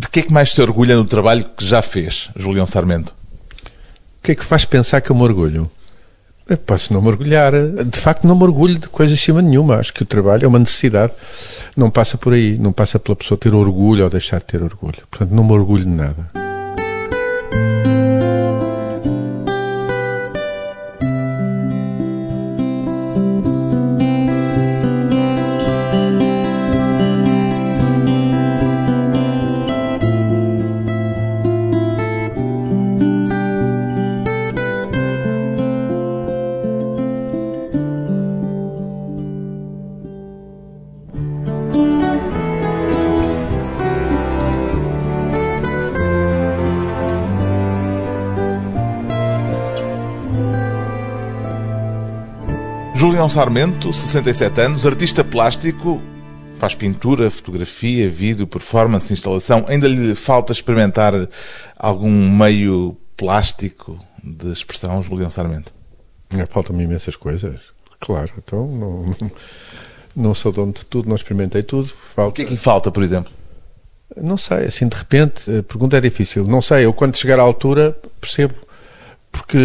De que é que mais se orgulha no trabalho que já fez, Julião Sarmento? O que é que faz pensar que eu me orgulho? Eu posso não me orgulhar. De facto, não me orgulho de coisa acima nenhuma. Acho que o trabalho é uma necessidade. Não passa por aí. Não passa pela pessoa ter orgulho ou deixar de ter orgulho. Portanto, não me orgulho de nada. Sarmento, 67 anos, artista plástico, faz pintura, fotografia, vídeo, performance, instalação. Ainda lhe falta experimentar algum meio plástico de expressão, Julião Sarmento? É, Faltam-me imensas coisas, claro. Então, não, não sou dono de tudo, não experimentei tudo. Falta... O que é que lhe falta, por exemplo? Não sei, assim de repente, a pergunta é difícil. Não sei, eu quando chegar à altura percebo porque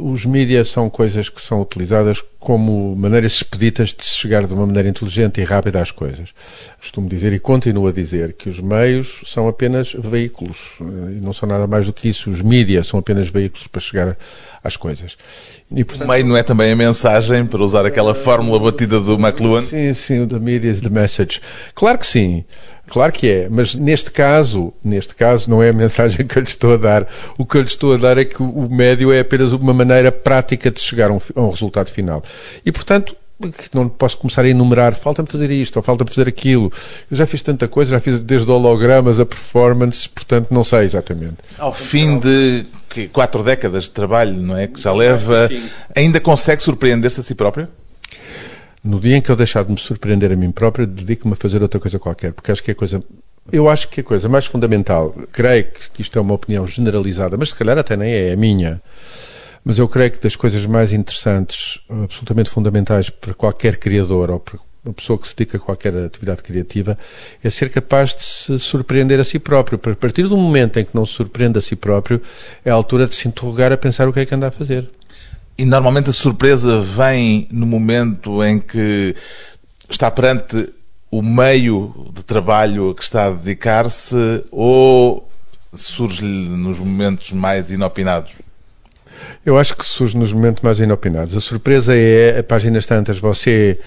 os mídias são coisas que são utilizadas como maneiras expeditas de se chegar de uma maneira inteligente e rápida às coisas. Costumo dizer e continuo a dizer que os meios são apenas veículos eh, e não são nada mais do que isso. Os mídias são apenas veículos para chegar às coisas. E, portanto, o meio não é também a mensagem, para usar aquela fórmula batida do McLuhan? Sim, sim, o the media is the message. Claro que sim. Claro que é, mas neste caso, neste caso não é a mensagem que eu lhe estou a dar. O que eu lhe estou a dar é que o médio é apenas uma maneira prática de chegar a um, a um resultado final. E, portanto, não posso começar a enumerar, falta-me fazer isto, ou falta-me fazer aquilo. Eu já fiz tanta coisa, já fiz desde hologramas a performance, portanto não sei exatamente. Ao fim de quatro décadas de trabalho, não é? Que já leva, ainda consegue surpreender-se a si próprio? No dia em que eu deixar de me surpreender a mim próprio, dedico-me a fazer outra coisa qualquer, porque acho que é coisa. Eu acho que a coisa mais fundamental, creio que isto é uma opinião generalizada, mas se calhar até nem é, é a minha, mas eu creio que das coisas mais interessantes, absolutamente fundamentais para qualquer criador ou para uma pessoa que se dedica a qualquer atividade criativa, é ser capaz de se surpreender a si próprio. A partir do momento em que não se surpreende a si próprio, é a altura de se interrogar a pensar o que é que anda a fazer. E normalmente a surpresa vem no momento em que está perante o meio de trabalho a que está a dedicar-se ou surge-lhe nos momentos mais inopinados? Eu acho que surge nos momentos mais inopinados. A surpresa é, a páginas tantas, você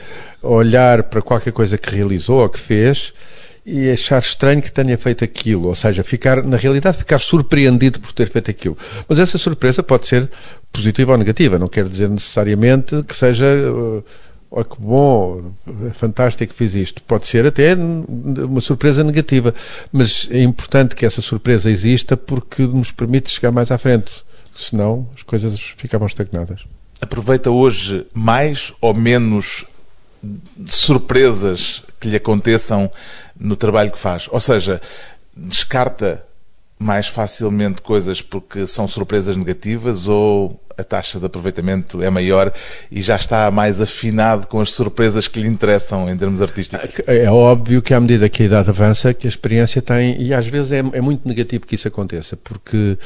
olhar para qualquer coisa que realizou ou que fez e achar estranho que tenha feito aquilo, ou seja, ficar, na realidade, ficar surpreendido por ter feito aquilo. Mas essa surpresa pode ser positiva ou negativa, não quer dizer necessariamente que seja. Oh, que bom, é fantástico que fiz isto. Pode ser até uma surpresa negativa, mas é importante que essa surpresa exista porque nos permite chegar mais à frente. Senão as coisas ficavam estagnadas. Aproveita hoje mais ou menos surpresas que lhe aconteçam no trabalho que faz? Ou seja, descarta mais facilmente coisas porque são surpresas negativas ou a taxa de aproveitamento é maior e já está mais afinado com as surpresas que lhe interessam em termos artísticos? É óbvio que à medida que a idade avança, que a experiência tem, e às vezes é, é muito negativo que isso aconteça, porque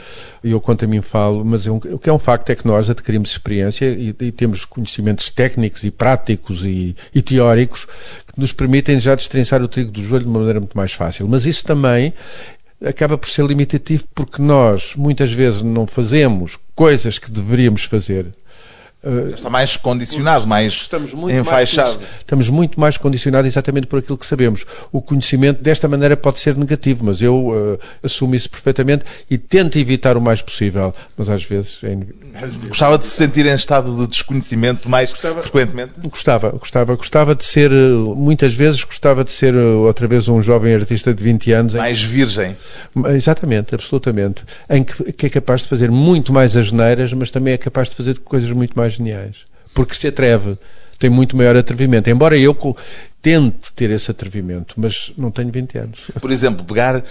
eu quanto a mim falo, mas é um, o que é um facto é que nós adquirimos experiência e, e temos conhecimentos técnicos e práticos e, e teóricos que nos permitem já destrinçar o trigo do joelho de uma maneira muito mais fácil. Mas isso também acaba por ser limitativo porque nós muitas vezes não fazemos coisas que deveríamos fazer Uh, está mais condicionado, mais estamos muito enfaixado. Mais, estamos muito mais condicionados exatamente por aquilo que sabemos. O conhecimento desta maneira pode ser negativo, mas eu uh, assumo isso perfeitamente e tento evitar o mais possível, mas às vezes é Gostava de se sentir em estado de desconhecimento mais gostava, frequentemente? Gostava, gostava, gostava de ser, muitas vezes gostava de ser outra vez um jovem artista de 20 anos. Mais virgem. Exatamente, absolutamente. Em que, que é capaz de fazer muito mais asneiras, mas também é capaz de fazer coisas muito mais mais geniais. Porque se atreve, tem muito maior atrevimento. Embora eu tente ter esse atrevimento, mas não tenho 20 anos. Por exemplo, pegar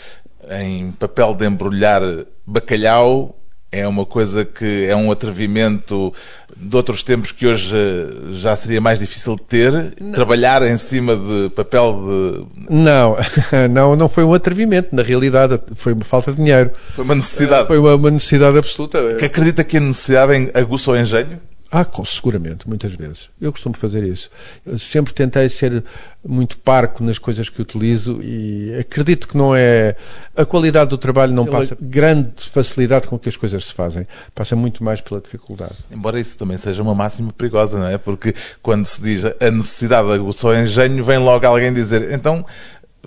em papel de embrulhar bacalhau É uma coisa que é um atrevimento de outros tempos que hoje eh, já seria mais difícil de ter? Não. Trabalhar em cima de papel de. Não, não, não foi um atrevimento. Na realidade, foi uma falta de dinheiro. Foi uma necessidade. Foi uma necessidade absoluta. Que acredita que a necessidade aguça o engenho? Ah, seguramente, muitas vezes. Eu costumo fazer isso. Eu sempre tentei ser muito parco nas coisas que utilizo e acredito que não é. A qualidade do trabalho não passa grande facilidade com que as coisas se fazem. Passa muito mais pela dificuldade. Embora isso também seja uma máxima perigosa, não é? Porque quando se diz a necessidade aguçou o engenho, vem logo alguém dizer então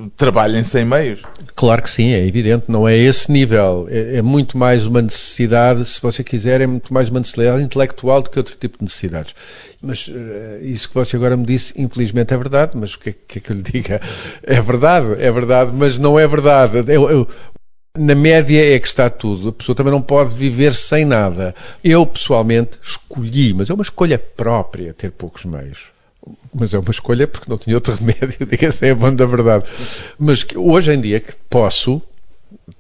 trabalhem sem meios. Claro que sim, é evidente, não é esse nível. É, é, muito mais uma necessidade, se você quiser, é muito mais uma necessidade intelectual do que outro tipo de necessidades. Mas uh, isso que você agora me disse, infelizmente é verdade, mas o que é que, é que eu lhe diga? É verdade, é verdade, mas não é verdade. Eu, eu, na média é que está tudo. A pessoa também não pode viver sem nada. Eu, pessoalmente, escolhi, mas é uma escolha própria ter poucos meios mas é uma escolha porque não tinha outro remédio, diga-se é bom da verdade. Mas que hoje em dia que posso,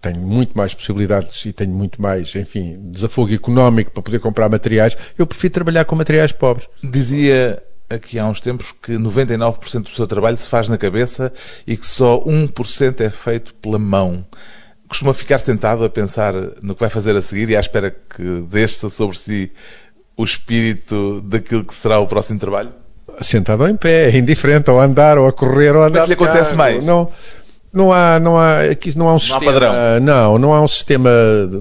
tenho muito mais possibilidades e tenho muito mais, enfim, desafogo económico para poder comprar materiais, eu prefiro trabalhar com materiais pobres. Dizia aqui há uns tempos que 99% do seu trabalho se faz na cabeça e que só 1% é feito pela mão. Costuma ficar sentado a pensar no que vai fazer a seguir e à espera que deixe sobre si o espírito daquilo que será o próximo trabalho? Sentado ou em pé, é indiferente, ou a andar, ou a correr, ou a andar. Mas lhe acontece mais? Não, não há, não há, aqui não há um não sistema. Há padrão. Não, não há um sistema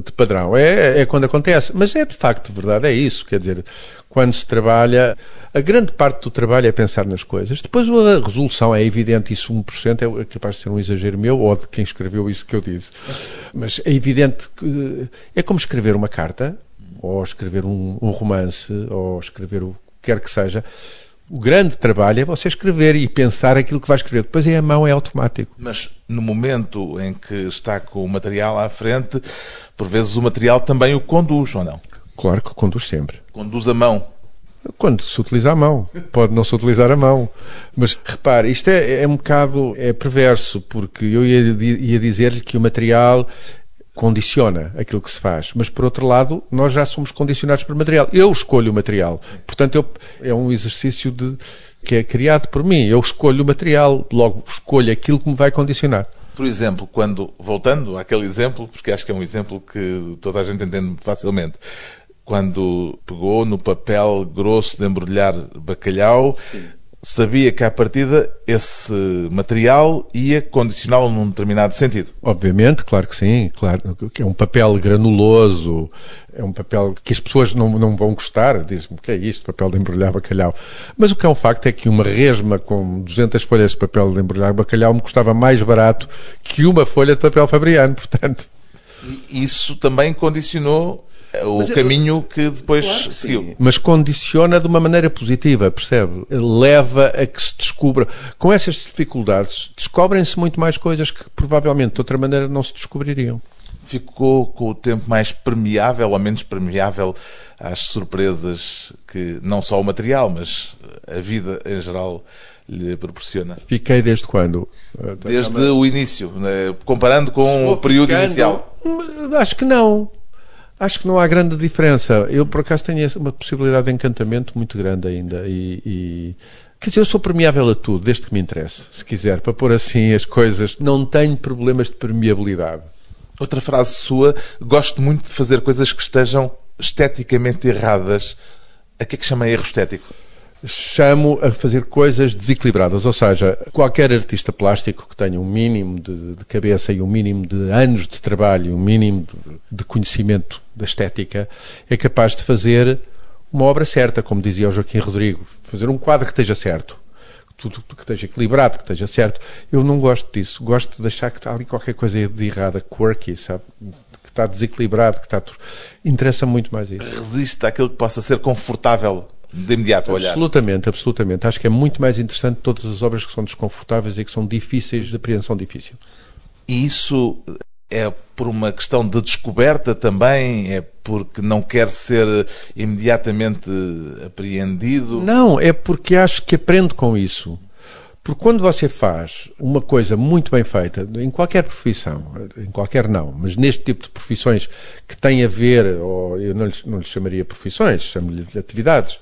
de padrão. É, é quando acontece. Mas é de facto verdade, é isso. Quer dizer, quando se trabalha, a grande parte do trabalho é pensar nas coisas. Depois a resolução é evidente, isso 1% é capaz de ser um exagero meu ou de quem escreveu isso que eu disse. Mas é evidente que é como escrever uma carta, ou escrever um, um romance, ou escrever o que quer que seja o grande trabalho é você escrever e pensar aquilo que vai escrever. Depois é a mão, é automático. Mas no momento em que está com o material à frente, por vezes o material também o conduz, ou não? Claro que conduz sempre. Conduz a mão. Quando se utiliza a mão. Pode não se utilizar a mão. Mas repare, isto é, é um bocado é perverso, porque eu ia, ia dizer-lhe que o material condiciona aquilo que se faz. Mas, por outro lado, nós já somos condicionados por material. Eu escolho o material. Portanto, eu, é um exercício de, que é criado por mim. Eu escolho o material, logo escolho aquilo que me vai condicionar. Por exemplo, quando, voltando àquele exemplo, porque acho que é um exemplo que toda a gente entende muito facilmente, quando pegou no papel grosso de embrulhar bacalhau, Sim sabia que à partida esse material ia condicioná-lo num determinado sentido. Obviamente, claro que sim, claro que é um papel granuloso, é um papel que as pessoas não, não vão gostar, dizem-me que é isto, papel de embrulhar bacalhau. Mas o que é um facto é que uma resma com 200 folhas de papel de embrulhar bacalhau me custava mais barato que uma folha de papel fabriano, portanto. Isso também condicionou o Mas caminho que depois claro, seguiu. Sim. Mas condiciona de uma maneira positiva, percebe? Leva a que se descubra. Com essas dificuldades, descobrem-se muito mais coisas que provavelmente de outra maneira não se descobririam. Ficou com o tempo mais permeável ou menos permeável às surpresas que não só o material, mas a vida em geral lhe proporciona? Fiquei desde quando? Desde o início, né? comparando com o período ficando... inicial. Acho que não. Acho que não há grande diferença. Eu, por acaso, tenho uma possibilidade de encantamento muito grande ainda. E, e, Quer dizer, eu sou permeável a tudo, desde que me interesse. Se quiser, para pôr assim as coisas, não tenho problemas de permeabilidade. Outra frase sua: gosto muito de fazer coisas que estejam esteticamente erradas. A que é que chama erro estético? Chamo a fazer coisas desequilibradas. Ou seja, qualquer artista plástico que tenha um mínimo de, de cabeça e um mínimo de anos de trabalho, um mínimo de, de conhecimento da estética, é capaz de fazer uma obra certa, como dizia o Joaquim Rodrigo. Fazer um quadro que esteja certo. Tudo que esteja equilibrado, que esteja certo. Eu não gosto disso. Gosto de deixar que está ali qualquer coisa de errada, quirky, sabe? Que está desequilibrado, que está. Interessa muito mais isso. Resiste àquilo que possa ser confortável de imediato olhar. Absolutamente, absolutamente. Acho que é muito mais interessante todas as obras que são desconfortáveis e que são difíceis de apreensão difícil. E isso é por uma questão de descoberta também? É porque não quer ser imediatamente apreendido? Não, é porque acho que aprendo com isso. Porque quando você faz uma coisa muito bem feita, em qualquer profissão, em qualquer não, mas neste tipo de profissões que têm a ver, ou eu não lhe, não lhe chamaria profissões, chamo-lhe atividades,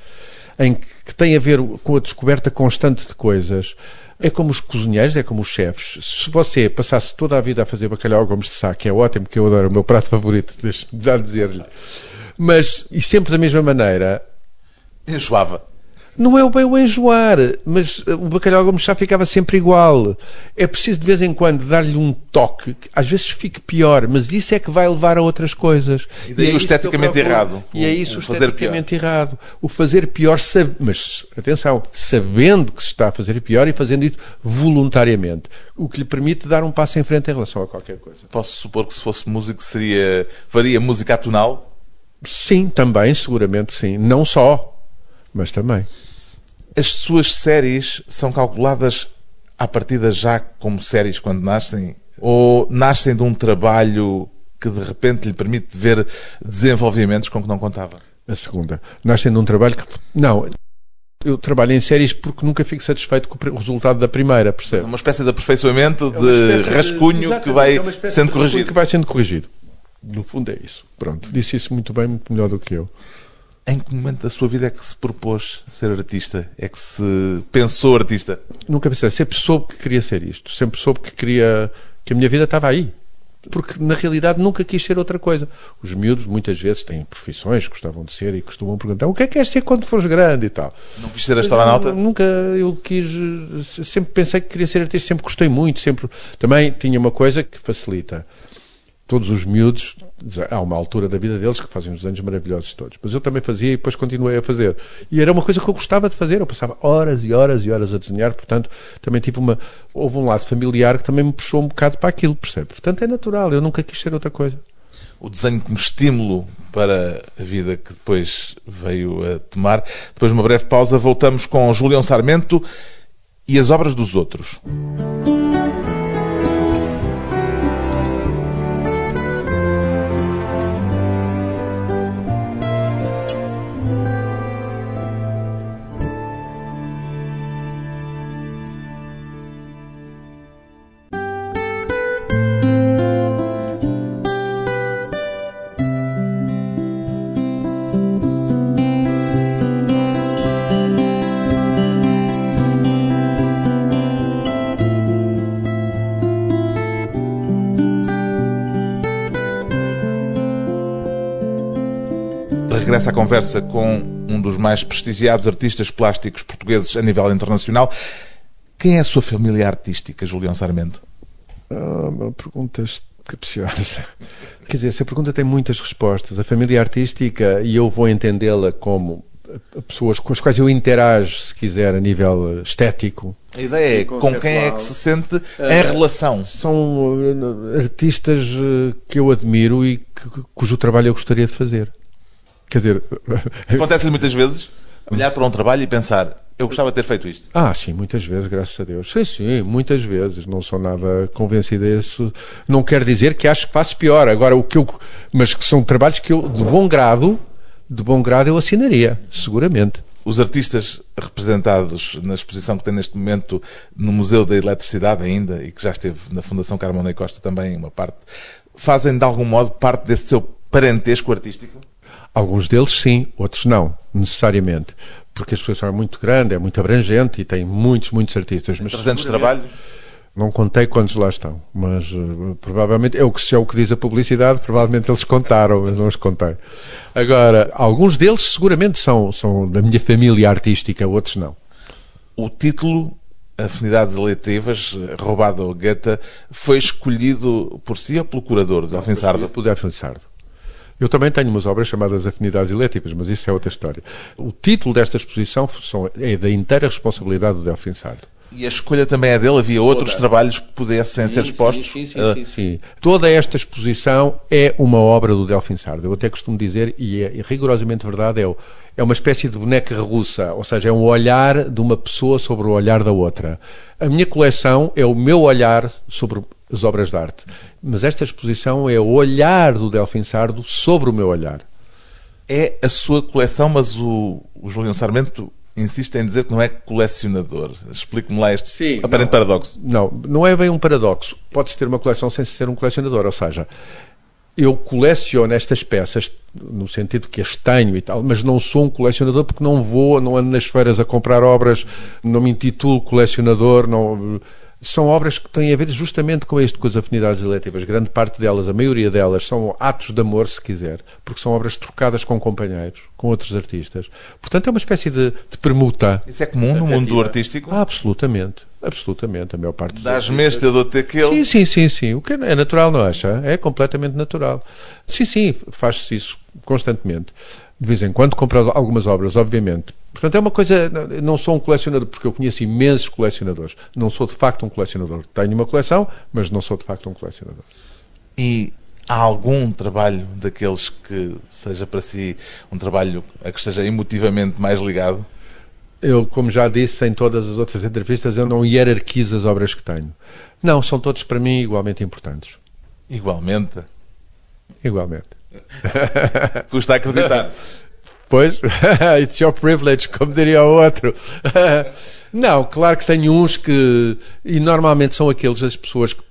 em que, que a ver com a descoberta constante de coisas, é como os cozinheiros, é como os chefes. Se você passasse toda a vida a fazer bacalhau gomes de sá, que é ótimo, que eu adoro, o meu prato favorito, deixe-me dizer-lhe, mas, e sempre da mesma maneira, Enjoava. Não é o bem o enjoar, mas uh, o bacalhau gomes chá ficava sempre igual. É preciso de vez em quando dar-lhe um toque, que às vezes fique pior, mas isso é que vai levar a outras coisas. E daí é o esteticamente procuro. errado. E é isso o esteticamente errado. O fazer pior, mas atenção, sabendo que se está a fazer pior e fazendo isso voluntariamente, o que lhe permite dar um passo em frente em relação a qualquer coisa. Posso supor que se fosse músico seria faria música atonal? Sim, também, seguramente sim. Não só, mas também. As suas séries são calculadas à partida já como séries quando nascem? Ou nascem de um trabalho que de repente lhe permite ver desenvolvimentos com que não contava? A segunda. Nascem de um trabalho que. Não. Eu trabalho em séries porque nunca fico satisfeito com o resultado da primeira, É percebe? uma espécie de aperfeiçoamento É uma de espécie de- rascunho que vai é sendo de rascunho corrigido. Que vai sendo corrigido. No fundo é isso. Pronto. Disse isso muito bem, muito melhor do que eu. Em que momento da sua vida é que se propôs ser artista? É que se pensou artista? Nunca pensei. Sempre soube que queria ser isto. Sempre soube que queria. que a minha vida estava aí. Porque na realidade nunca quis ser outra coisa. Os miúdos muitas vezes têm profissões que gostavam de ser e costumam perguntar o que é que queres ser quando fores grande e tal. Não quis ser astronauta? Nunca eu quis, sempre pensei que queria ser artista, sempre gostei muito, sempre. Também tinha uma coisa que facilita. Todos os miúdos, há uma altura da vida deles que fazem uns anos maravilhosos todos. Mas eu também fazia e depois continuei a fazer. E era uma coisa que eu gostava de fazer. Eu passava horas e horas e horas a desenhar, portanto, também tive uma. Houve um lado familiar que também me puxou um bocado para aquilo, percebe? Portanto, é natural. Eu nunca quis ser outra coisa. o desenho como estímulo para a vida que depois veio a tomar. Depois de uma breve pausa, voltamos com Julião Sarmento e as obras dos outros. Regressa conversa com um dos mais prestigiados artistas plásticos portugueses a nível internacional. Quem é a sua família artística, Julião Sarmento? Ah, uma pergunta capciosa. Quer dizer, essa pergunta tem muitas respostas. A família artística, e eu vou entendê-la como pessoas com as quais eu interajo, se quiser, a nível estético. A ideia é com quem é que se sente em relação. São eh, artistas eh, que eu admiro e que- cujo trabalho eu gostaria de fazer. Quer dizer, Acontece-lhe muitas vezes olhar para um trabalho e pensar: eu gostava de ter feito isto. Ah, sim, muitas vezes, graças a Deus. Sim, sim, muitas vezes. Não sou nada convencido disso. Não quer dizer que acho que faço pior. Agora, o que eu. Mas que são trabalhos que eu, de bom grado, de bom grado, eu assinaria, seguramente. Os artistas representados na exposição que tem neste momento no Museu da Eletricidade ainda, e que já esteve na Fundação Carmona da Costa também, uma parte, fazem de algum modo parte desse seu parentesco artístico? Alguns deles sim, outros não, necessariamente. Porque a exposição é muito grande, é muito abrangente e tem muitos, muitos artistas. Mas 300 seguramente- trabalhos? Não contei quantos lá estão, mas eh, provavelmente é o que se é o que diz a publicidade, provavelmente eles contaram, mas não os contei. Agora, alguns deles seguramente são, são da minha família artística, outros não. O título Afinidades Eletivas, roubado ao Goethe, foi escolhido por si ou pelo curador, Delfim Sardo? Pelo Delfim Sardo. Eu também tenho umas obras chamadas Afinidades Elétivas, mas isso é outra história. O título desta exposição é da inteira responsabilidade do Delfim Sardo. E a escolha também é dele? Havia outros trabalhos que pudessem ser expostos? Sim, sim, Ah, sim, sim. Toda esta exposição é uma obra do Delfim Sardo. Eu até costumo dizer, e é rigorosamente verdade, é, o- é uma espécie de boneca russa, ou seja, é um olhar de uma pessoa sobre o olhar da outra. A minha coleção é o meu olhar sobre as obras de arte, mas esta exposição é o olhar do Delfim Sardo sobre o meu olhar. É a sua coleção, mas o, o Julião Sarmento insiste em dizer que não é colecionador. Explique-me lá este Sim, aparente não. paradoxo. Não, não é bem um paradoxo. Pode-se ter uma coleção sem ser um colecionador, ou seja, eu coleciono estas peças no sentido que as tenho e tal, mas não sou um colecionador porque não vou, não ando nas feiras a comprar obras, não me intitulo colecionador, não são obras que têm a ver justamente com isto, com as afinidades eletivas. Grande parte delas, a maioria delas, são atos de amor, se quiser, porque são obras trocadas com companheiros, com outros artistas. Portanto, é uma espécie de, de permuta. Isso é comum no mundo do artístico? Ah, absolutamente. Absolutamente. A maior parte dos Dás-me este, eu dou-te aquele. Sim, sim, sim, sim. O que é natural, não acha? É completamente natural. Sim, sim, faz-se isso constantemente. De vez em quando compro algumas obras, obviamente. Portanto, é uma coisa. Não sou um colecionador, porque eu conheço imensos colecionadores. Não sou de facto um colecionador. Tenho uma coleção, mas não sou de facto um colecionador. E há algum trabalho daqueles que seja para si um trabalho a que esteja emotivamente mais ligado? Eu, como já disse em todas as outras entrevistas, eu não hierarquizo as obras que tenho. Não, são todos para mim igualmente importantes. Igualmente? Igualmente. Custa acreditar. Pois, it's your privilege, como diria o outro. Não, claro que tenho uns que. E normalmente são aqueles das pessoas que.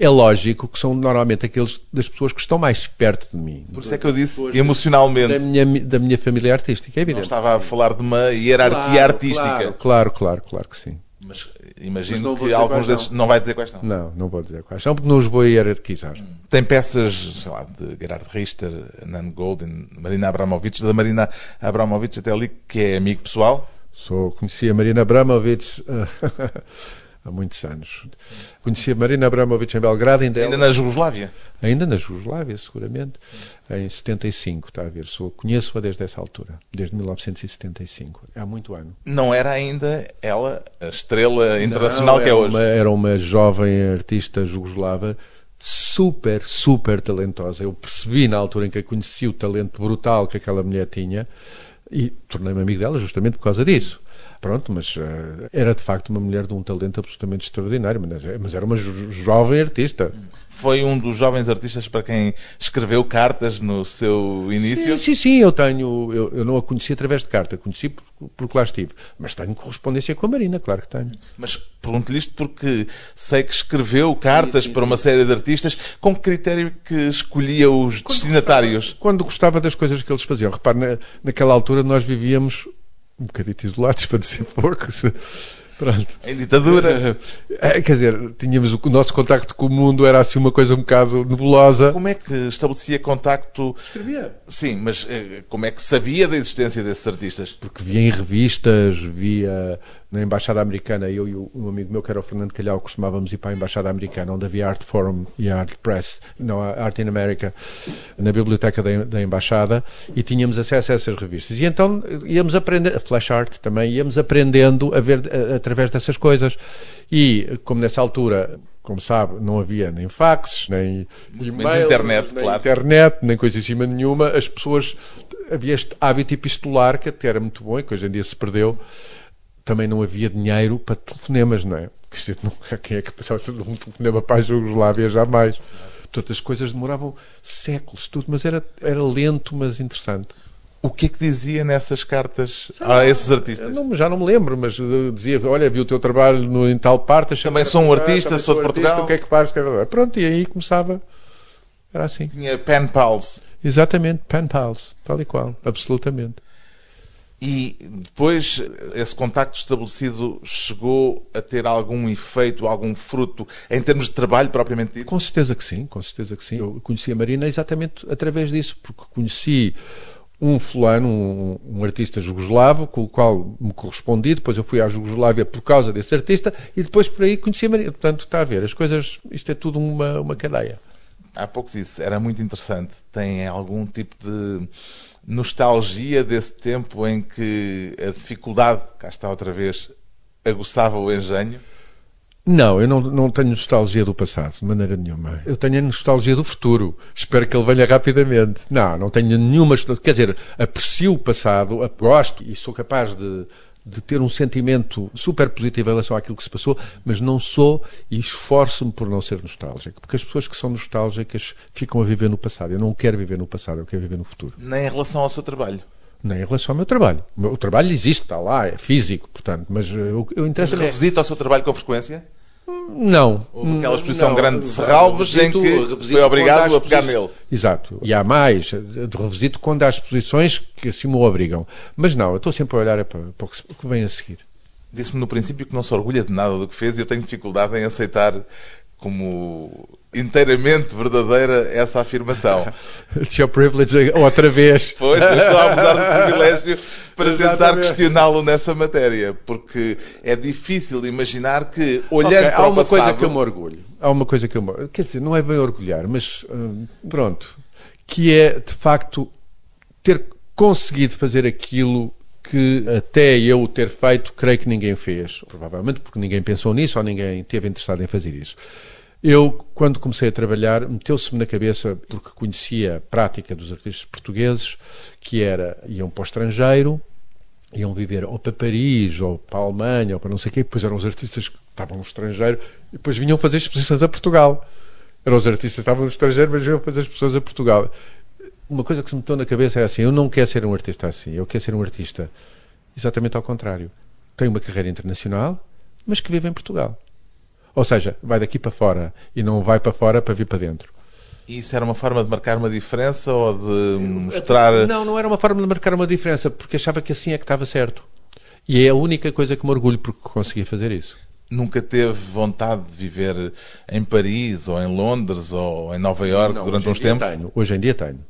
É lógico que são normalmente aqueles das pessoas que estão mais perto de mim. Por isso é que eu disse emocionalmente. Da minha, da minha família artística, é evidente. Não estava a falar de uma hierarquia Claro, artística. Claro, claro, claro que sim. Mas imagino Mas não que alguns desses. são. Não vai dizer quais são. Não, não vou dizer quais são, porque não os vou hierarquizar. Tem peças, sei lá, de Gerhard Richter, Nan Golden, Marina Abramovic, da Marina Abramovic até ali, que é amigo pessoal. Sou, conheci a Marina Abramovic eh, há muitos anos. Conheci a Marina Abramovic em Belgrado, ainda, Ainda ela- na Jugoslávia. ainda na Jugoslávia, seguramente, em 75, está a ver. Sou, conheço-a desde essa altura, desde 1975. Há muito ano. Não era ainda ela a estrela internacional Não, que é hoje. Uma, era uma jovem artista jugoslava super, super talentosa. Eu percebi na altura em que a conheci o talento brutal que aquela mulher tinha e tornei-me amigo dela justamente por causa disso. Pronto, mas eh, era de facto uma mulher de um talento absolutamente extraordinário, mas, mas era uma jo- jovem artista. Foi um dos jovens artistas para quem escreveu cartas no seu início. Sim, sim, sim, eu tenho. Eu, eu não a conheci através de carta, conheci por- porque lá estive. Mas tenho correspondência com a Marina, claro que tenho. Mas pergunto-lhe isto porque sei que escreveu cartas para uma série de artistas. Com que critério que escolhia os destinatários? Quando gostava das coisas que eles faziam. Repare, na, naquela altura nós vivíamos um bocadito isolados, para dizer pouco. se- Pronto. Em ditadura. É, quer dizer, tínhamos o, o nosso contacto com o mundo era assim uma coisa um bocado nebulosa. Como é que estabelecia contacto? Escrevia. Sim, mas eh, como é que sabia da existência desses artistas? Porque via em revistas, via na Embaixada Americana, eu e um amigo meu que era o Fernando Calhau costumávamos ir para a Embaixada Americana, onde havia Art Forum e Art Press, não, Art in America, na biblioteca da, da Embaixada, e tínhamos acesso a essas revistas. E então íamos aprender, a Flash Art também, íamos aprendendo a ver a- através dessas coisas. E, como nessa altura, como sabe, não havia nem faxes, nem e-mails, internet, nem claro. internet, nem coisa em cima nenhuma, as pessoas havia este hábito epistolar que até era muito bom e que hoje em dia se perdeu. Também não havia dinheiro para telefonemas, não é? Quem é que precisava de um telefonema para a Jugoslávia? Jamais. Portanto, as coisas demoravam séculos, tudo, mas era, era lento, mas interessante. O que é que dizia nessas cartas a esses artistas? Não- já não me lembro, mas uh, dizia: Olha, vi o teu trabalho no, em tal parte. Também sou um artista, sou de artista, Portugal. O que é que fazes? É Pronto, e aí começava. Era assim. Tinha pen pals. Exatamente, pen pals, tal e qual, absolutamente. E depois esse contacto estabelecido chegou a ter algum efeito, algum fruto em termos de trabalho propriamente dito? Com certeza que sim, com certeza que sim. Eu conheci a Marina exatamente através disso, porque conheci um fulano, um, um artista jugoslavo, com o qual me correspondi, depois eu fui à Jugoslávia por causa desse artista, e depois por aí conheci a Marina. Portanto, está a ver, as coisas, isto é tudo uma, uma cadeia. Há pouco disse, era muito interessante. Tem algum tipo de nostalgia desse tempo em que a dificuldade, cá está outra vez, aguçava o engenho? Não, eu não, não tenho nostalgia do passado, de maneira nenhuma. Eu tenho a nostalgia do futuro. Espero que ele venha rapidamente. Não, não tenho nenhuma. Quer dizer, aprecio o passado, gosto e sou capaz de, de ter um sentimento super positivo em relação àquilo que se passou, mas não sou e esforço-me por não ser nostálgico. Porque as pessoas que são nostálgicas ficam a viver no passado. Eu não quero viver no passado, eu quero viver no futuro. Nem em relação ao seu trabalho. Nem em relação ao meu trabalho. O meu trabalho existe, está lá, é físico, portanto, mas eh, o que interessa é... Revisita o seu trabalho com frequência? Não. Houve aquela exposição não, grande de Serralves em que foi obrigado a pegar nele. Exato. E há mais de revisito quando há exposições que assim me obrigam. Mas não, eu estou sempre a olhar para, para o que vem a seguir. Disse-me no princípio que não se orgulha de nada do que fez e eu tenho dificuldade em aceitar como inteiramente verdadeira essa afirmação. It's your privilege outra vez. Pois, eu estou a abusar do privilégio para tentar questioná-lo nessa matéria, porque é difícil imaginar que, olhando okay, para há uma passado... coisa que eu me orgulho. Há uma coisa que eu me... Quer dizer, não é bem orgulhar, mas hum, pronto. Que é, de facto, ter conseguido fazer aquilo que até eu ter feito, creio que ninguém fez. Provavelmente porque ninguém pensou nisso ou ninguém esteve interessado em fazer isso. Eu, quando comecei a trabalhar, meteu-se-me na cabeça, porque conhecia a prática dos artistas portugueses, que era, iam para o estrangeiro, iam viver ou para Paris, ou para a Alemanha, ou para não sei o quê, depois eram os artistas que estavam no estrangeiro, e depois vinham fazer exposições a Portugal. Eram os artistas que estavam no estrangeiro, mas vinham fazer exposições a Portugal. Uma coisa que se me meteu na cabeça é assim, eu não quero ser um artista assim, eu quero ser um artista exatamente ao contrário. Tenho uma carreira internacional, mas que vive em Portugal. Ou seja, vai daqui para fora e não vai para fora para vir para dentro. Isso era uma forma de marcar uma diferença ou de mostrar. Não, não era uma forma de marcar uma diferença, porque achava que assim é que estava certo. E é a única coisa que me orgulho porque consegui fazer isso. Nunca teve vontade de viver em Paris ou em Londres ou em Nova Iorque durante uns tempos? Tenho. Hoje em dia tenho.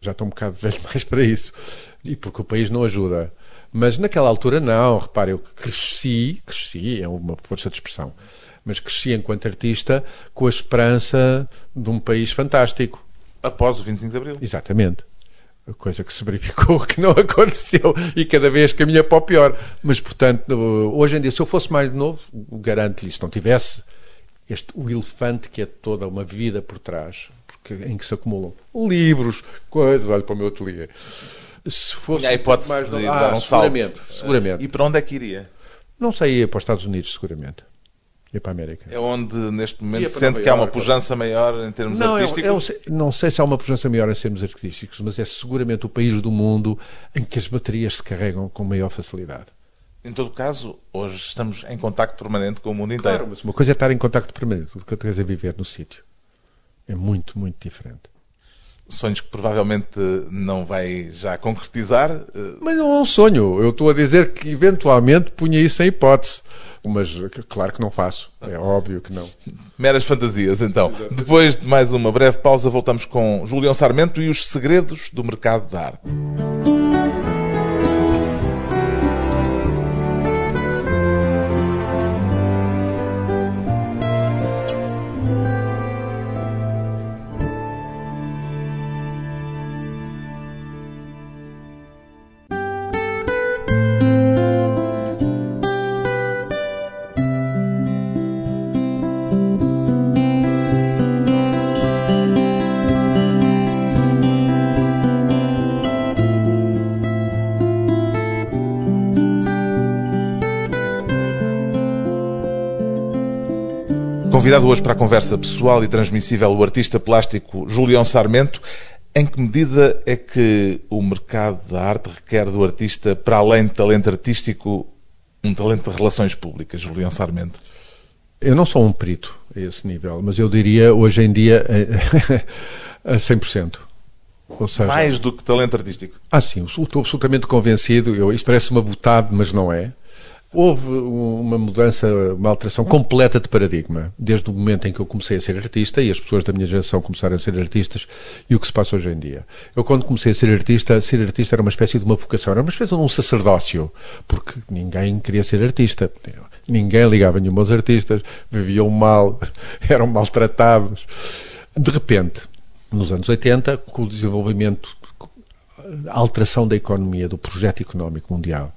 Já estou um bocado velho mais para isso. E porque o país não ajuda. Mas naquela altura não. Repare, eu cresci, cresci, é uma força de expressão mas cresci enquanto artista com a esperança de um país fantástico. Após o 25 de Abril. Exatamente. A coisa que se verificou que não aconteceu e cada vez caminha para o pior. Mas, portanto, hoje em dia, se eu fosse mais novo, garanto-lhe, se não tivesse este, o elefante que é toda uma vida por trás, porque, em que se acumulam livros, coisas, olha para o meu ateliê. Se fosse a hipótese mais novo, de ah, dar um seguramente, salto. seguramente. E para onde é que iria? Não sei, ia para os Estados Unidos, seguramente ia para a América. É onde, neste momento, sente que há uma pujança maior em termos não, artísticos? É, é, não sei se há uma pujança maior em termos artísticos, mas é seguramente o país do mundo em que as baterias se carregam com maior facilidade. Em todo caso, hoje estamos em contacto permanente com o mundo inteiro. Claro, mas uma coisa é estar em contacto permanente, outra coisa é viver no sítio. É muito, muito diferente. Sonhos que provavelmente não vai já concretizar. Eh, mas não é um sonho. Eu estou a dizer que eventualmente punha isso em hipótese mas claro que não faço, é óbvio que não. Meras fantasias, então. Depois de mais uma breve pausa, voltamos com Julião Sarmento e os segredos do mercado da arte. Convidado hoje para a conversa pessoal e transmissível o artista plástico Julião Sarmento. Em que medida é que o mercado da arte requer do artista, para além de talento artístico, um talento de relações públicas, Julião Sarmento? Eu não sou um perito a esse nível, mas eu diria hoje em dia a 100%. Ou seja, Mais do que talento artístico? Ah, sim, estou absolutamente convencido. Eu, isto parece uma butade, mas não é houve uma mudança, uma alteração completa de paradigma, desde o momento em que eu comecei a ser artista e as pessoas da minha geração começaram a ser artistas e o que se passa hoje em dia. Eu, quando comecei a ser artista, ser artista era uma espécie de uma vocação, era uma espécie de um sacerdócio, porque ninguém queria ser artista. Ninguém ligava nenhum aos artistas, viviam mal, eram maltratados. De repente, nos anos 80, com o desenvolvimento, a alteração da economia, do projeto económico mundial,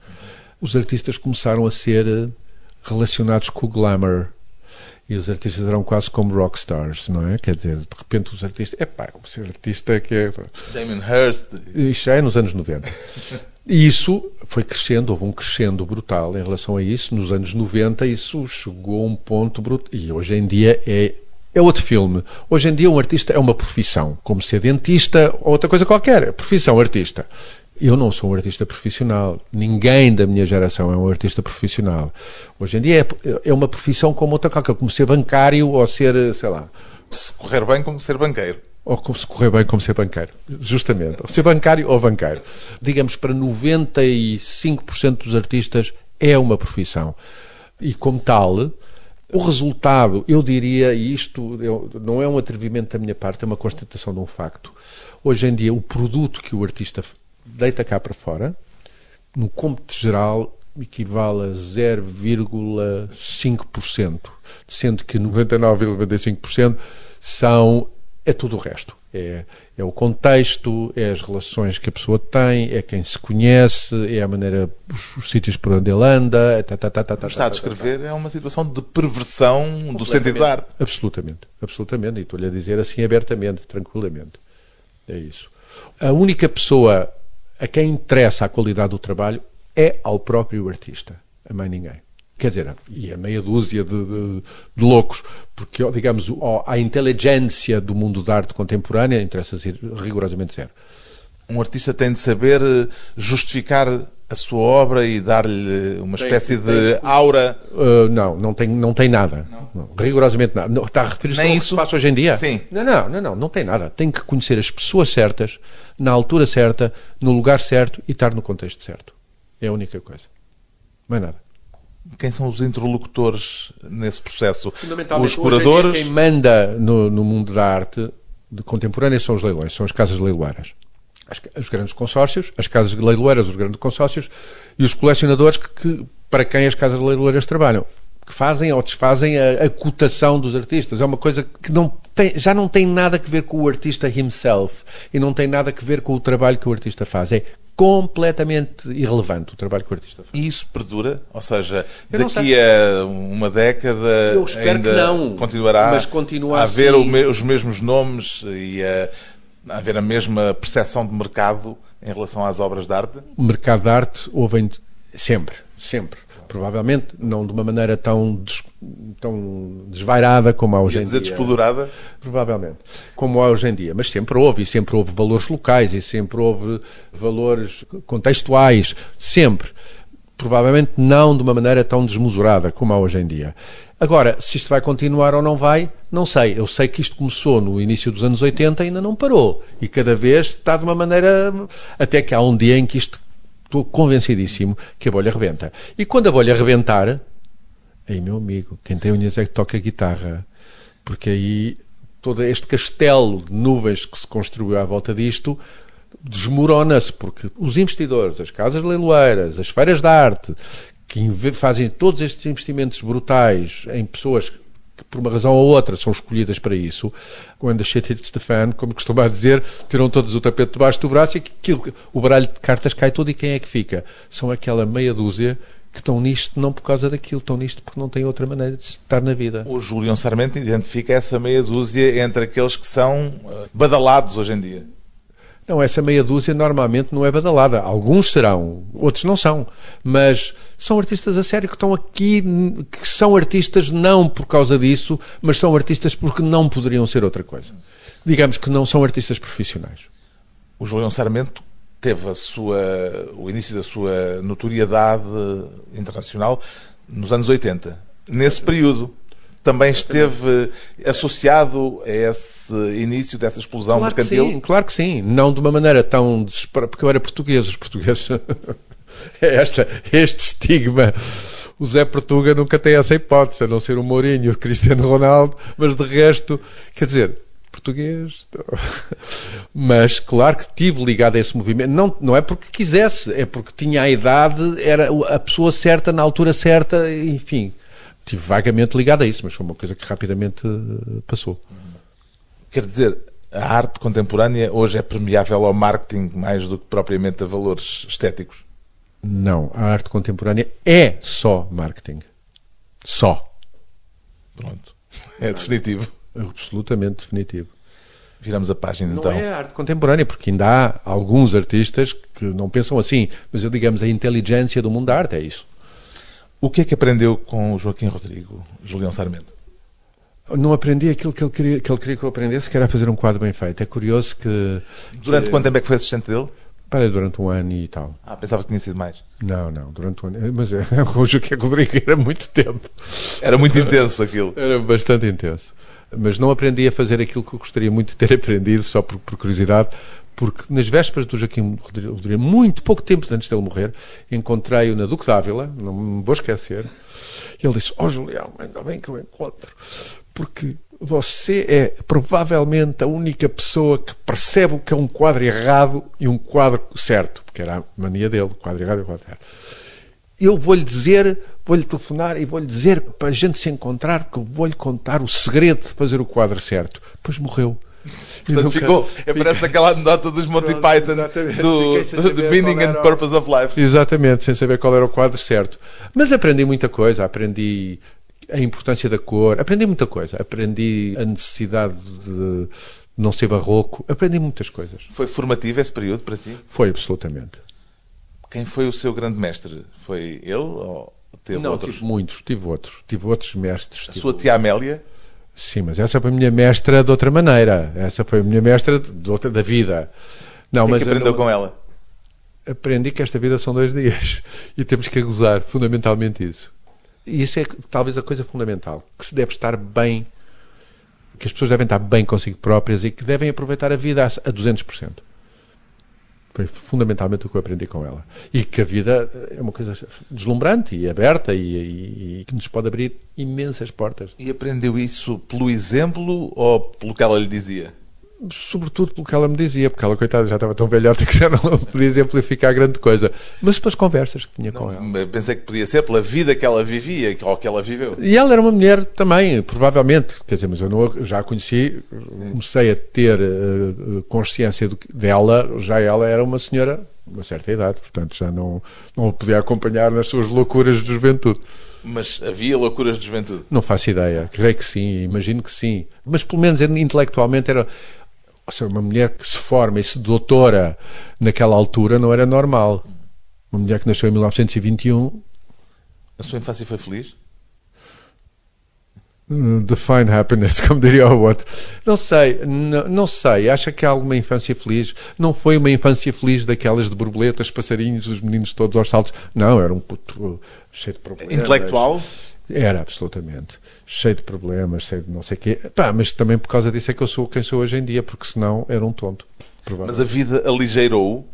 os artistas começaram a ser eh, relacionados com o glamour. E os artistas eram quase como rockstars, não é? Quer dizer, de repente os artistas. Epá, ser artista que é. Damon Hirst. Isto já é nos anos 90. E isso foi crescendo, houve um crescendo brutal em relação a isso. Nos anos 90, isso chegou a um ponto brutal. E hoje em dia é é outro filme. Hoje em dia um artista é uma profissão, como ser dentista ou outra coisa qualquer. É profissão artista. Eu não sou um artista profissional. Ninguém da minha geração é um artista profissional. Hoje em dia é, é uma profissão como outra qualquer, como ser bancário ou ser, sei lá. Se correr bem, como ser banqueiro. Ou como se correr bem, como ser banqueiro. Justamente. Ou ser bancário ou banqueiro. Digamos, para 95% dos artistas é uma profissão. E como tal, o resultado, eu diria, e isto não é um atrevimento da minha parte, é uma constatação de um facto. Hoje em dia, o produto que o artista deita cá para fora, no cômputo geral, equivale a 0,5%, sendo que 99,95% são é tudo o resto. É, é o contexto, é as relações que a pessoa tem, é quem se conhece, é a maneira, os, os sítios por onde ele anda. Tá, tá, tá, tá, tá, está a descrever é uma situação de perversão do sentido da arte. Absolutamente, absolutamente. E estou-lhe a dizer assim abertamente, tranquilamente. É isso. A única pessoa a quem interessa a qualidade do trabalho é ao próprio artista, a mais ninguém. Quer dizer, e a meia dúzia de, de, de loucos, porque, digamos, a inteligência do mundo da arte contemporânea interessa rigorosamente zero. Um artista tem de saber eh, justificar a sua obra e dar-lhe uma espécie tem, de tem, aura? Uh, não, não tem, não tem nada. Não. Não, rigorosamente nada. Não, está a referir-se ao isso? que passa hoje em dia? Sim. Não, não, não, não, não tem nada. Tem que conhecer as pessoas certas, na altura certa, no lugar certo e estar no contexto certo. É a única coisa. Mais nada. Quem são os interlocutores nesse processo? Os curadores? quem manda no, no mundo da arte de contemporânea são os leilões, são as casas leiloeiras as, os grandes consórcios, as casas leiloeiras, os grandes consórcios e os colecionadores que, que, para quem as casas leiloeiras trabalham, que fazem ou desfazem a, a cotação dos artistas. É uma coisa que não tem, já não tem nada a ver com o artista himself e não tem nada a ver com o trabalho que o artista faz. É completamente irrelevante o trabalho que o artista faz. E isso perdura? Ou seja, daqui a uma década Eu espero ainda que não, continuará mas continua a haver assim... os mesmos nomes e a haver a mesma percepção de mercado em relação às obras de arte? O mercado de arte houve sempre, sempre. Provavelmente não de uma maneira tão, des, tão desvairada como há hoje em dizer dia. despodurada? Provavelmente. Como há hoje em dia. Mas sempre houve. E sempre houve valores locais. E sempre houve valores contextuais. Sempre. Provavelmente não de uma maneira tão desmesurada como há hoje em dia. Agora, se isto vai continuar ou não vai, não sei. Eu sei que isto começou no início dos anos 80 e ainda não parou. E cada vez está de uma maneira. Até que há um dia em que isto. Estou convencidíssimo que a bolha rebenta. E quando a bolha rebentar. Aí, meu amigo, quem tem unhas é que toca guitarra. Porque aí todo este castelo de nuvens que se construiu à volta disto desmorona-se, porque os investidores, as casas leiloeiras, as feiras de arte, que fazem todos estes investimentos brutais em pessoas que por uma razão ou outra são escolhidas para isso, quando a shit hits the fan, como costuma dizer, tiram todos o tapete debaixo do braço e aquilo, o baralho de cartas cai todo e quem é que fica? São aquela meia dúzia que estão nisto não por causa daquilo, estão nisto porque não têm outra maneira de estar na vida. O Julião Sarmento identifica essa meia dúzia entre aqueles que são eh, badalados hoje em dia. Não, essa meia dúzia normalmente não é badalada. Alguns serão, outros não são. Mas são artistas a sério que estão aqui, que são artistas não por causa disso, mas são artistas porque não poderiam ser outra coisa. Digamos que não são artistas profissionais. O João Sarmento teve a sua, o início da sua notoriedade internacional nos anos 80. Nesse período, também esteve associado a esse início dessa explosão claro mercantil? Que sim, claro que sim. Não de uma maneira tão desesperada, porque eu era português, os portugueses. é esta, este estigma. O Zé Portuga nunca tem essa hipótese, a não ser o Mourinho, o Cristiano Ronaldo, mas de resto, quer dizer, português. Mas claro que tive ligado a esse movimento. Não, não é porque quisesse, é porque tinha a idade, era a pessoa certa na altura certa, enfim estive vagamente ligado a isso, mas foi uma coisa que rapidamente eh, passou. Quer dizer, a arte contemporânea hoje é permeável ao marketing mais do que propriamente a valores estéticos? Não, a arte contemporânea é só marketing. Só. Pronto. É definitivo. Absolutamente definitivo. Viramos a página não então. Não é a arte contemporânea, porque ainda há alguns artistas que não pensam assim, mas eu digamos a inteligência do mundo da arte é isso. O que é que aprendeu com o Joaquim Rodrigo, Julião Sarmento? Não aprendi aquilo que ele, queria, que ele queria que eu aprendesse, que era fazer um quadro bem feito. É curioso que. Durante que, quanto tempo é que foi assistente dele? Trabalhei durante um ano e tal. Ah, pensava que tinha sido mais. Não, não, durante um ano. Mas é, com o Joaquim Rodrigo era muito tempo. Era muito intenso aquilo. Era bastante intenso. Mas não aprendi a fazer aquilo que eu gostaria muito de ter aprendido, só por, por curiosidade, porque nas vésperas do Joaquim Rodrigo, muito pouco tempo antes dele morrer, encontrei-o na Duque d'Ávila, não me vou esquecer, e ele disse, ó oh, Julião, ainda bem que eu encontro, porque você é provavelmente a única pessoa que percebe o que é um quadro errado e um quadro certo, porque era a mania dele, quadro errado e quadro certo. Eu vou-lhe dizer, vou-lhe telefonar e vou-lhe dizer para a gente se encontrar, que vou-lhe contar o segredo de fazer o quadro certo. Depois morreu. Portanto, ficou, é, parece aquela anedota dos Monty Pronto, Python do The Meaning and Purpose of Life. Exatamente, sem saber qual era o quadro certo. Mas aprendi muita coisa, aprendi a importância da cor, aprendi muita coisa. Aprendi a necessidade de não ser barroco, aprendi muitas coisas. Foi formativo esse período para si? Foi, absolutamente. Quem foi o seu grande mestre? Foi ele ou teve não, outros? tive muitos, tive outros. Tive outros mestres. A sua tia Amélia? Sim, mas essa foi a minha mestra de outra maneira. Essa foi a minha mestra de outra, da vida. Não, o que, mas é que aprendeu com ela? Aprendi que esta vida são dois dias e temos que gozar, fundamentalmente isso. E isso é talvez a coisa fundamental, que se deve estar bem, que as pessoas devem estar bem consigo próprias e que devem aproveitar a vida a 200%. Foi fundamentalmente o que eu aprendi com ela. E que a vida é uma coisa deslumbrante e aberta e, e, e, que nos pode abrir imensas portas. E aprendeu isso pelo exemplo ou pelo que ela lhe dizia? Sobretudo pelo que ela me dizia, porque ela, coitada, já estava tão velhota que já não podia exemplificar grande coisa, mas pelas conversas que tinha não, com ela. Pensei que podia ser pela vida que ela vivia ou que ela viveu. E ela era uma mulher também, provavelmente, quer dizer, mas eu não, já a conheci, comecei a ter uh, consciência do, dela, já ela era uma senhora, uma certa idade, portanto já não, não podia acompanhar nas suas loucuras de juventude. Mas havia loucuras de juventude? Não faço ideia. Creio que sim, imagino que sim. Mas pelo menos intelectualmente era seja, uma mulher que se forma e se doutora naquela altura não era normal. Uma mulher que nasceu em 1921. A sua infância foi feliz? Uh, define happiness, como diria o outro. Não sei, não, não, sei. Acha que há alguma infância feliz? Não foi uma infância feliz daquelas de borboletas, passarinhos, os meninos todos aos saltos. Não, era um puto cheio de problemas. Intelectual? Era, absolutamente. Cheio de problemas, cheio de não sei o quê. Pá, mas também por causa disso é que eu sou quem sou hoje em dia, porque senão era um tonto. Mas a vida aligeirou?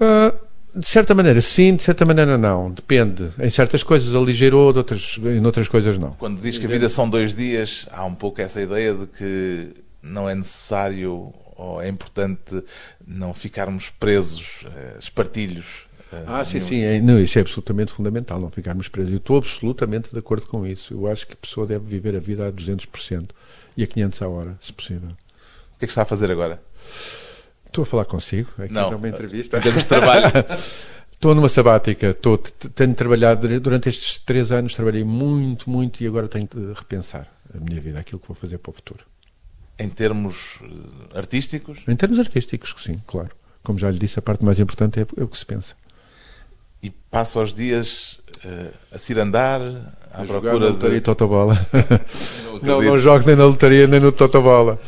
Uh, de certa maneira sim, de certa maneira não. Depende. Em certas coisas aligeirou, de outras, em outras coisas não. Quando diz que a vida são dois dias, há um pouco essa ideia de que não é necessário ou é importante não ficarmos presos, eh, espartilhos ah, sim, sim. É, não, isso é absolutamente fundamental, não ficarmos presos. Eu estou absolutamente de acordo com isso. Eu acho que a pessoa deve viver a vida a 200% e a 500 a hora, se possível. O que é que está a fazer agora? Estou a falar consigo, aqui não, numa entrevista. Em termos de trabalho. Estou numa sabática, estou, tenho trabalhado durante estes três anos, trabalhei muito, muito e agora tenho de repensar a minha vida, aquilo que vou fazer para o futuro. Em termos eh, artísticos? Em termos artísticos, sim, claro. Como já lhe disse, a parte mais importante é, é o que se pensa e passa os dias uh, a se andar à a procura na lotaria de... Totobola. não, não jogo nem na lotaria nem no Totobola.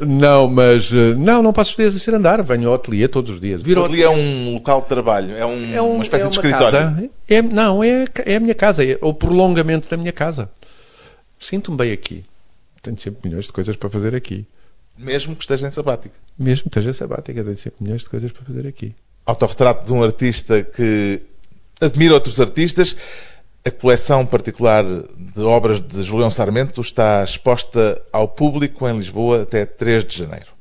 Não, mas uh, não, não passo os dias a se andar. Venho ao ateliê todos os dias. Viro o ateliê é um local de trabalho, é, um, é um, uma espécie é de escritório. Casa. É, não, é, é a minha casa, é o prolongamento da minha casa. Sinto-me bem aqui. Tenho sempre milhões de coisas para fazer aqui. Mesmo que esteja em sabática. Mesmo que esteja em sabática, tenho sempre milhões de coisas para fazer aqui. Autorretrato de um artista que admira outros artistas. A coleção particular de obras de Julião Sarmento está exposta ao público em Lisboa até 3 de janeiro.